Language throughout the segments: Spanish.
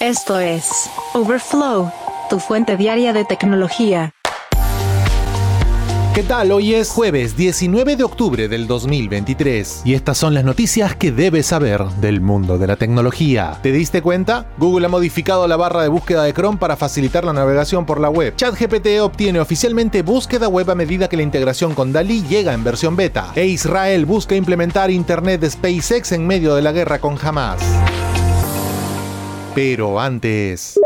Esto es Overflow, tu fuente diaria de tecnología. ¿Qué tal? Hoy es jueves 19 de octubre del 2023 y estas son las noticias que debes saber del mundo de la tecnología. ¿Te diste cuenta? Google ha modificado la barra de búsqueda de Chrome para facilitar la navegación por la web. ChatGPT obtiene oficialmente búsqueda web a medida que la integración con DALI llega en versión beta. E Israel busca implementar Internet de SpaceX en medio de la guerra con Hamas. Pero antes...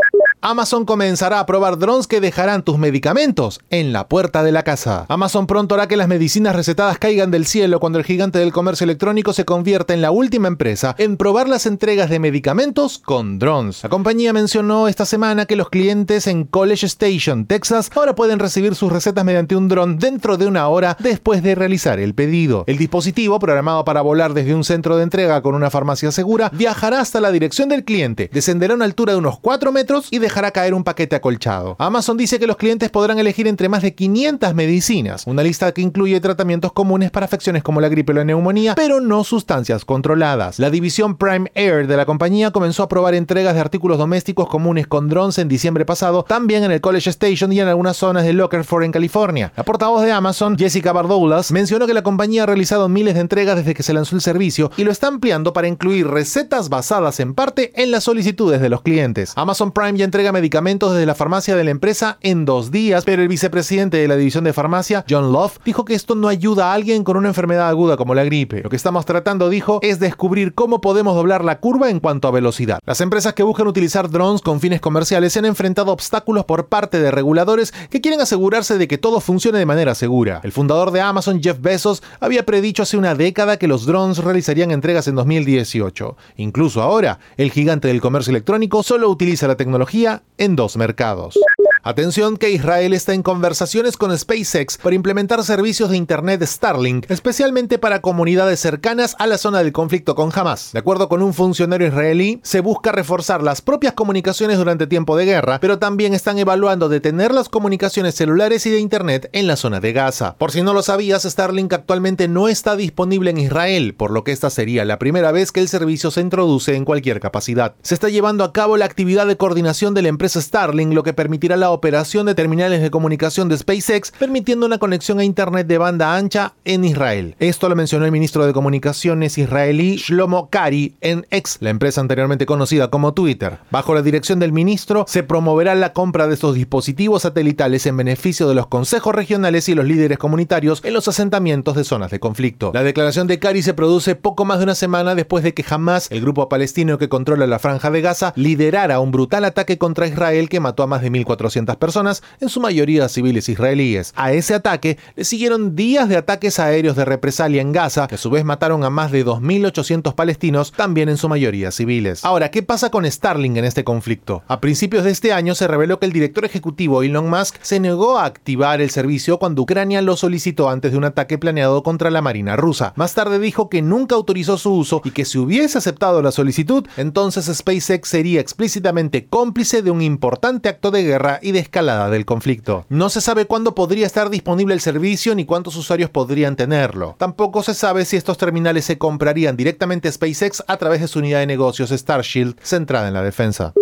Amazon comenzará a probar drones que dejarán tus medicamentos en la puerta de la casa. Amazon pronto hará que las medicinas recetadas caigan del cielo cuando el gigante del comercio electrónico se convierta en la última empresa en probar las entregas de medicamentos con drones. La compañía mencionó esta semana que los clientes en College Station, Texas, ahora pueden recibir sus recetas mediante un dron dentro de una hora después de realizar el pedido. El dispositivo, programado para volar desde un centro de entrega con una farmacia segura, viajará hasta la dirección del cliente, descenderá a una altura de unos 4 metros y dejará dejará caer un paquete acolchado. Amazon dice que los clientes podrán elegir entre más de 500 medicinas, una lista que incluye tratamientos comunes para afecciones como la gripe o la neumonía, pero no sustancias controladas. La división Prime Air de la compañía comenzó a probar entregas de artículos domésticos comunes con drones en diciembre pasado, también en el College Station y en algunas zonas de Lockerford en California. La portavoz de Amazon, Jessica Bardoulas, mencionó que la compañía ha realizado miles de entregas desde que se lanzó el servicio y lo está ampliando para incluir recetas basadas en parte en las solicitudes de los clientes. Amazon Prime ya entrega medicamentos desde la farmacia de la empresa en dos días, pero el vicepresidente de la división de farmacia, John Love, dijo que esto no ayuda a alguien con una enfermedad aguda como la gripe. Lo que estamos tratando, dijo, es descubrir cómo podemos doblar la curva en cuanto a velocidad. Las empresas que buscan utilizar drones con fines comerciales se han enfrentado obstáculos por parte de reguladores que quieren asegurarse de que todo funcione de manera segura. El fundador de Amazon, Jeff Bezos, había predicho hace una década que los drones realizarían entregas en 2018. Incluso ahora, el gigante del comercio electrónico solo utiliza la tecnología en dos mercados. Atención que Israel está en conversaciones con SpaceX para implementar servicios de Internet Starlink, especialmente para comunidades cercanas a la zona del conflicto con Hamas. De acuerdo con un funcionario israelí, se busca reforzar las propias comunicaciones durante tiempo de guerra, pero también están evaluando detener las comunicaciones celulares y de Internet en la zona de Gaza. Por si no lo sabías, Starlink actualmente no está disponible en Israel, por lo que esta sería la primera vez que el servicio se introduce en cualquier capacidad. Se está llevando a cabo la actividad de coordinación de la empresa Starlink, lo que permitirá la operación de terminales de comunicación de SpaceX, permitiendo una conexión a Internet de banda ancha en Israel. Esto lo mencionó el ministro de Comunicaciones israelí Shlomo Kari en X, la empresa anteriormente conocida como Twitter. Bajo la dirección del ministro, se promoverá la compra de estos dispositivos satelitales en beneficio de los consejos regionales y los líderes comunitarios en los asentamientos de zonas de conflicto. La declaración de Kari se produce poco más de una semana después de que Hamas, el grupo palestino que controla la franja de Gaza, liderara un brutal ataque contra Israel que mató a más de 1.400 personas, en su mayoría civiles israelíes. A ese ataque le siguieron días de ataques aéreos de represalia en Gaza, que a su vez mataron a más de 2.800 palestinos, también en su mayoría civiles. Ahora, ¿qué pasa con Starlink en este conflicto? A principios de este año se reveló que el director ejecutivo Elon Musk se negó a activar el servicio cuando Ucrania lo solicitó antes de un ataque planeado contra la Marina rusa. Más tarde dijo que nunca autorizó su uso y que si hubiese aceptado la solicitud, entonces SpaceX sería explícitamente cómplice de un importante acto de guerra y de escalada del conflicto. No se sabe cuándo podría estar disponible el servicio ni cuántos usuarios podrían tenerlo. Tampoco se sabe si estos terminales se comprarían directamente a SpaceX a través de su unidad de negocios Starshield centrada en la defensa.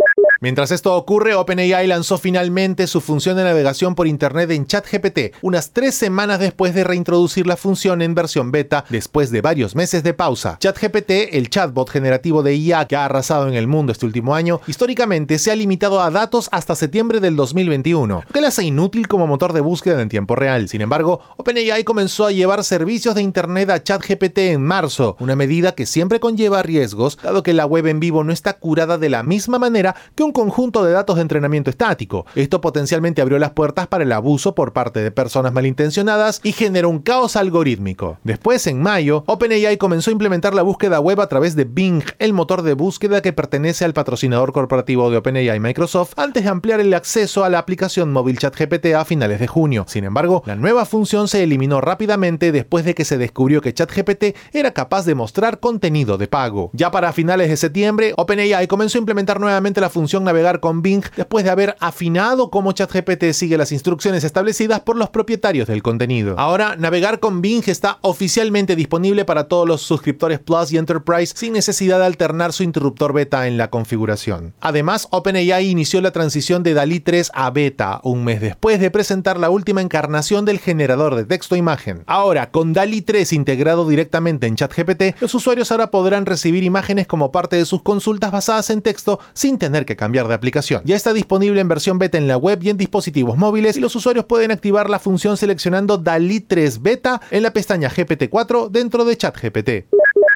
Mientras esto ocurre, OpenAI lanzó finalmente su función de navegación por Internet en ChatGPT, unas tres semanas después de reintroducir la función en versión beta después de varios meses de pausa. ChatGPT, el chatbot generativo de IA que ha arrasado en el mundo este último año, históricamente se ha limitado a datos hasta septiembre del 2021, lo que le hace inútil como motor de búsqueda en tiempo real. Sin embargo, OpenAI comenzó a llevar servicios de Internet a ChatGPT en marzo, una medida que siempre conlleva riesgos, dado que la web en vivo no está curada de la misma manera que un conjunto de datos de entrenamiento estático. Esto potencialmente abrió las puertas para el abuso por parte de personas malintencionadas y generó un caos algorítmico. Después, en mayo, OpenAI comenzó a implementar la búsqueda web a través de Bing, el motor de búsqueda que pertenece al patrocinador corporativo de OpenAI Microsoft, antes de ampliar el acceso a la aplicación móvil ChatGPT a finales de junio. Sin embargo, la nueva función se eliminó rápidamente después de que se descubrió que ChatGPT era capaz de mostrar contenido de pago. Ya para finales de septiembre, OpenAI comenzó a implementar nuevamente la función navegar con Bing después de haber afinado cómo ChatGPT sigue las instrucciones establecidas por los propietarios del contenido. Ahora, navegar con Bing está oficialmente disponible para todos los suscriptores Plus y Enterprise sin necesidad de alternar su interruptor beta en la configuración. Además, OpenAI inició la transición de DALI 3 a beta un mes después de presentar la última encarnación del generador de texto-imagen. Ahora, con DALI 3 integrado directamente en ChatGPT, los usuarios ahora podrán recibir imágenes como parte de sus consultas basadas en texto sin tener que cambiar de aplicación. Ya está disponible en versión beta en la web y en dispositivos móviles y los usuarios pueden activar la función seleccionando DALI 3 beta en la pestaña GPT-4 dentro de ChatGPT.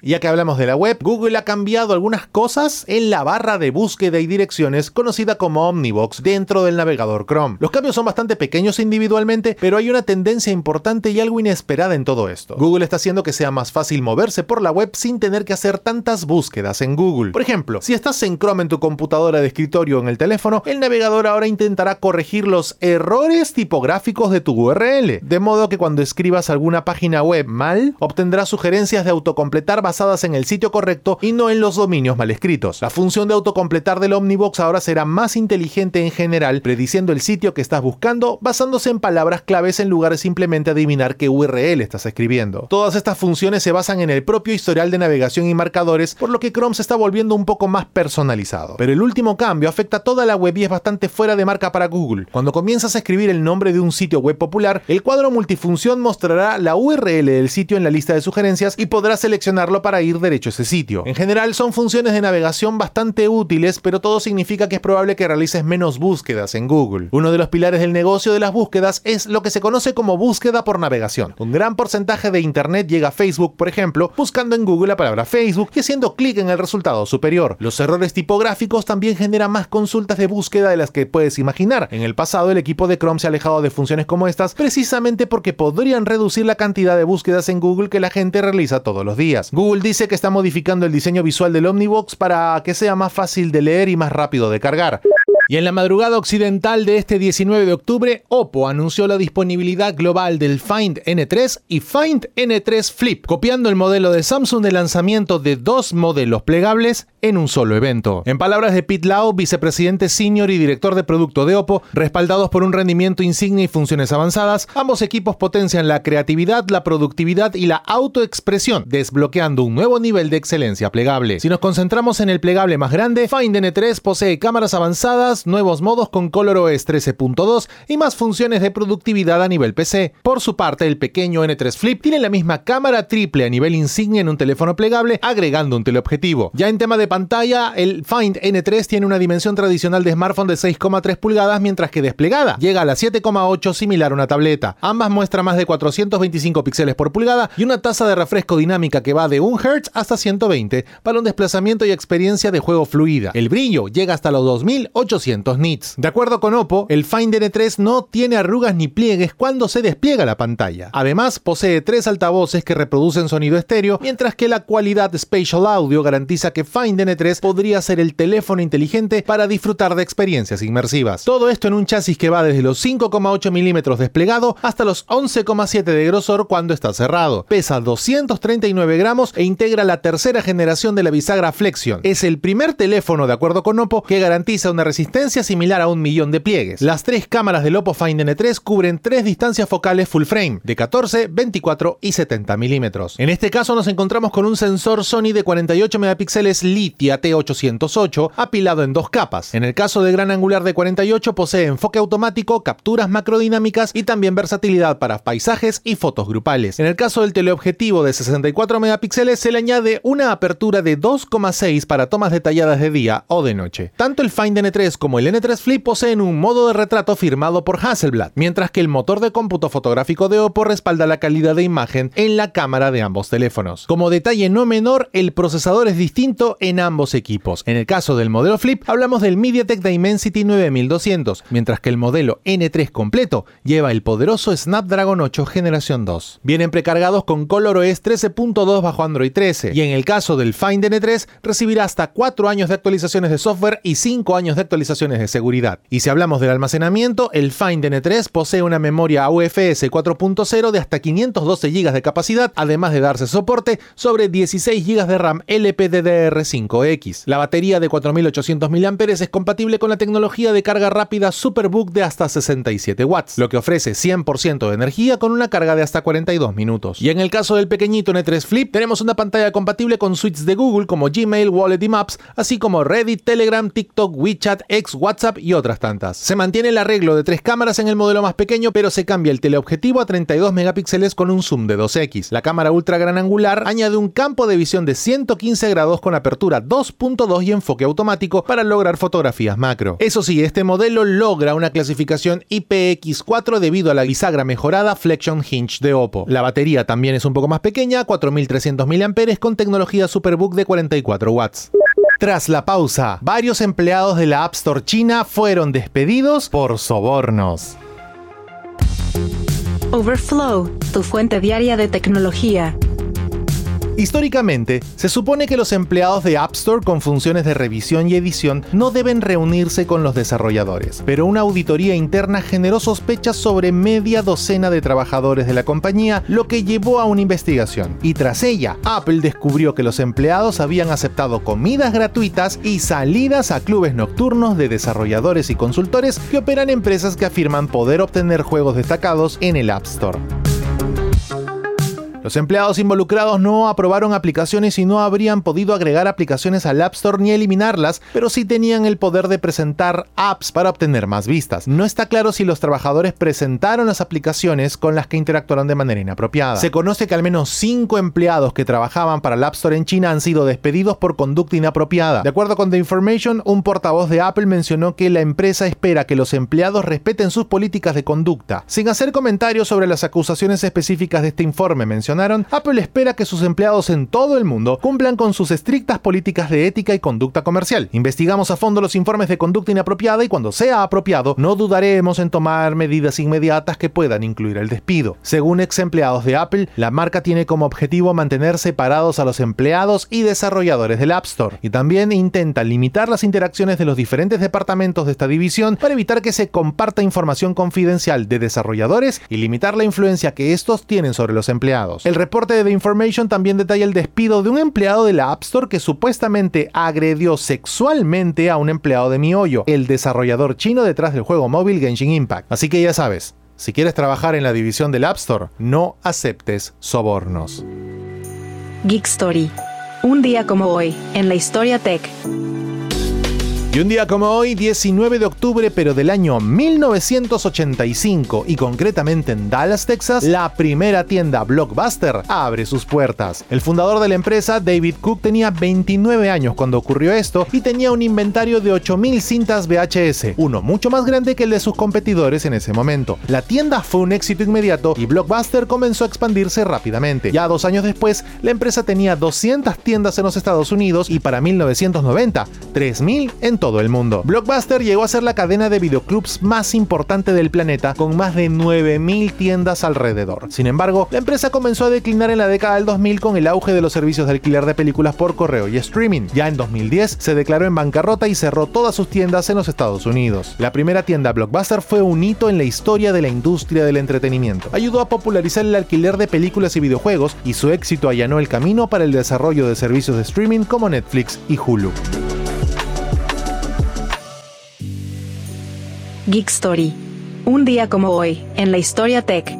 Ya que hablamos de la web, Google ha cambiado algunas cosas en la barra de búsqueda y direcciones conocida como Omnibox dentro del navegador Chrome. Los cambios son bastante pequeños individualmente, pero hay una tendencia importante y algo inesperada en todo esto. Google está haciendo que sea más fácil moverse por la web sin tener que hacer tantas búsquedas en Google. Por ejemplo, si estás en Chrome en tu computadora de escritorio o en el teléfono, el navegador ahora intentará corregir los errores tipográficos de tu URL, de modo que cuando escribas alguna página web mal, obtendrás sugerencias de autocompletar basadas en el sitio correcto y no en los dominios mal escritos. La función de autocompletar del Omnibox ahora será más inteligente en general, prediciendo el sitio que estás buscando basándose en palabras claves en lugar de simplemente adivinar qué URL estás escribiendo. Todas estas funciones se basan en el propio historial de navegación y marcadores, por lo que Chrome se está volviendo un poco más personalizado. Pero el último cambio afecta a toda la web y es bastante fuera de marca para Google. Cuando comienzas a escribir el nombre de un sitio web popular, el cuadro multifunción mostrará la URL del sitio en la lista de sugerencias y podrás seleccionarlo para ir derecho a ese sitio. En general son funciones de navegación bastante útiles, pero todo significa que es probable que realices menos búsquedas en Google. Uno de los pilares del negocio de las búsquedas es lo que se conoce como búsqueda por navegación. Un gran porcentaje de Internet llega a Facebook, por ejemplo, buscando en Google la palabra Facebook y haciendo clic en el resultado superior. Los errores tipográficos también generan más consultas de búsqueda de las que puedes imaginar. En el pasado el equipo de Chrome se ha alejado de funciones como estas precisamente porque podrían reducir la cantidad de búsquedas en Google que la gente realiza todos los días. Dice que está modificando el diseño visual del Omnibox para que sea más fácil de leer y más rápido de cargar. Y en la madrugada occidental de este 19 de octubre, Oppo anunció la disponibilidad global del Find N3 y Find N3 Flip, copiando el modelo de Samsung de lanzamiento de dos modelos plegables en un solo evento. En palabras de Pete Lau, vicepresidente senior y director de producto de Oppo, respaldados por un rendimiento insigne y funciones avanzadas, ambos equipos potencian la creatividad, la productividad y la autoexpresión, desbloqueando un nuevo nivel de excelencia plegable. Si nos concentramos en el plegable más grande, Find N3 posee cámaras avanzadas, nuevos modos con ColorOS 13.2 y más funciones de productividad a nivel PC. Por su parte, el pequeño N3 Flip tiene la misma cámara triple a nivel insignia en un teléfono plegable, agregando un teleobjetivo. Ya en tema de pantalla, el Find N3 tiene una dimensión tradicional de smartphone de 6,3 pulgadas, mientras que desplegada llega a las 7,8 similar a una tableta. Ambas muestran más de 425 píxeles por pulgada y una tasa de refresco dinámica que va de 1 Hz hasta 120 para un desplazamiento y experiencia de juego fluida. El brillo llega hasta los 2800 De acuerdo con Oppo, el Find N3 no tiene arrugas ni pliegues cuando se despliega la pantalla. Además, posee tres altavoces que reproducen sonido estéreo, mientras que la cualidad Spatial Audio garantiza que Find N3 podría ser el teléfono inteligente para disfrutar de experiencias inmersivas. Todo esto en un chasis que va desde los 5,8 milímetros desplegado hasta los 11,7 de grosor cuando está cerrado. Pesa 239 gramos e integra la tercera generación de la bisagra Flexion. Es el primer teléfono, de acuerdo con Oppo, que garantiza una resistencia similar a un millón de pliegues. Las tres cámaras del Oppo Find N3 cubren tres distancias focales full frame, de 14, 24 y 70 milímetros. En este caso nos encontramos con un sensor Sony de 48 megapíxeles Litia T808 apilado en dos capas. En el caso de gran angular de 48 posee enfoque automático, capturas macrodinámicas y también versatilidad para paisajes y fotos grupales. En el caso del teleobjetivo de 64 megapíxeles se le añade una apertura de 2,6 para tomas detalladas de día o de noche. Tanto el Find N3 como el N3 Flip poseen un modo de retrato firmado por Hasselblad, mientras que el motor de cómputo fotográfico de Oppo respalda la calidad de imagen en la cámara de ambos teléfonos. Como detalle no menor, el procesador es distinto en ambos equipos. En el caso del modelo Flip, hablamos del MediaTek Dimensity 9200, mientras que el modelo N3 completo lleva el poderoso Snapdragon 8 generación 2. Vienen precargados con ColorOS 13.2 bajo Android 13, y en el caso del Find N3 recibirá hasta 4 años de actualizaciones de software y 5 años de actualizaciones de seguridad. Y si hablamos del almacenamiento, el Find N3 posee una memoria UFS 4.0 de hasta 512 GB de capacidad, además de darse soporte sobre 16 GB de RAM LPDDR5X. La batería de 4800 mAh es compatible con la tecnología de carga rápida Superbook de hasta 67 watts, lo que ofrece 100% de energía con una carga de hasta 42 minutos. Y en el caso del pequeñito N3 Flip, tenemos una pantalla compatible con suites de Google como Gmail, Wallet y Maps, así como Reddit, Telegram, TikTok, WeChat, X, WhatsApp y otras tantas. Se mantiene el arreglo de tres cámaras en el modelo más pequeño, pero se cambia el teleobjetivo a 32 megapíxeles con un zoom de 2x. La cámara ultra gran angular añade un campo de visión de 115 grados con apertura 2.2 y enfoque automático para lograr fotografías macro. Eso sí, este modelo logra una clasificación IPX4 debido a la bisagra mejorada Flexion Hinge de Oppo. La batería también es un poco más pequeña, 4300 mAh con tecnología Superbook de 44 watts. Tras la pausa, varios empleados de la App Store china fueron despedidos por sobornos. Overflow, tu fuente diaria de tecnología. Históricamente, se supone que los empleados de App Store con funciones de revisión y edición no deben reunirse con los desarrolladores, pero una auditoría interna generó sospechas sobre media docena de trabajadores de la compañía, lo que llevó a una investigación. Y tras ella, Apple descubrió que los empleados habían aceptado comidas gratuitas y salidas a clubes nocturnos de desarrolladores y consultores que operan empresas que afirman poder obtener juegos destacados en el App Store. Los empleados involucrados no aprobaron aplicaciones y no habrían podido agregar aplicaciones al App Store ni eliminarlas, pero sí tenían el poder de presentar apps para obtener más vistas. No está claro si los trabajadores presentaron las aplicaciones con las que interactuaron de manera inapropiada. Se conoce que al menos 5 empleados que trabajaban para el App Store en China han sido despedidos por conducta inapropiada. De acuerdo con The Information, un portavoz de Apple mencionó que la empresa espera que los empleados respeten sus políticas de conducta. Sin hacer comentarios sobre las acusaciones específicas de este informe, Apple espera que sus empleados en todo el mundo cumplan con sus estrictas políticas de ética y conducta comercial. Investigamos a fondo los informes de conducta inapropiada y cuando sea apropiado, no dudaremos en tomar medidas inmediatas que puedan incluir el despido. Según ex empleados de Apple, la marca tiene como objetivo mantener separados a los empleados y desarrolladores del App Store y también intenta limitar las interacciones de los diferentes departamentos de esta división para evitar que se comparta información confidencial de desarrolladores y limitar la influencia que estos tienen sobre los empleados. El reporte de The Information también detalla el despido de un empleado de la App Store que supuestamente agredió sexualmente a un empleado de MiHoYo, el desarrollador chino detrás del juego móvil Genshin Impact. Así que ya sabes, si quieres trabajar en la división del App Store, no aceptes sobornos. Geek Story. Un día como hoy, en la historia tech. Y un día como hoy, 19 de octubre, pero del año 1985, y concretamente en Dallas, Texas, la primera tienda Blockbuster abre sus puertas. El fundador de la empresa, David Cook, tenía 29 años cuando ocurrió esto y tenía un inventario de 8.000 cintas VHS, uno mucho más grande que el de sus competidores en ese momento. La tienda fue un éxito inmediato y Blockbuster comenzó a expandirse rápidamente. Ya dos años después, la empresa tenía 200 tiendas en los Estados Unidos y para 1990, 3.000 en todo el mundo. Blockbuster llegó a ser la cadena de videoclubs más importante del planeta, con más de 9.000 tiendas alrededor. Sin embargo, la empresa comenzó a declinar en la década del 2000 con el auge de los servicios de alquiler de películas por correo y streaming. Ya en 2010 se declaró en bancarrota y cerró todas sus tiendas en los Estados Unidos. La primera tienda Blockbuster fue un hito en la historia de la industria del entretenimiento. Ayudó a popularizar el alquiler de películas y videojuegos y su éxito allanó el camino para el desarrollo de servicios de streaming como Netflix y Hulu. Geek Story. Un día como hoy, en la historia tech.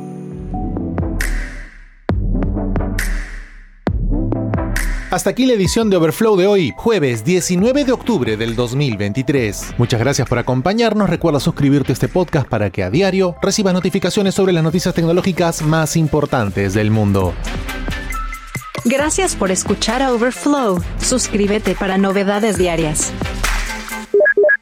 Hasta aquí la edición de Overflow de hoy, jueves 19 de octubre del 2023. Muchas gracias por acompañarnos. Recuerda suscribirte a este podcast para que a diario recibas notificaciones sobre las noticias tecnológicas más importantes del mundo. Gracias por escuchar a Overflow. Suscríbete para novedades diarias.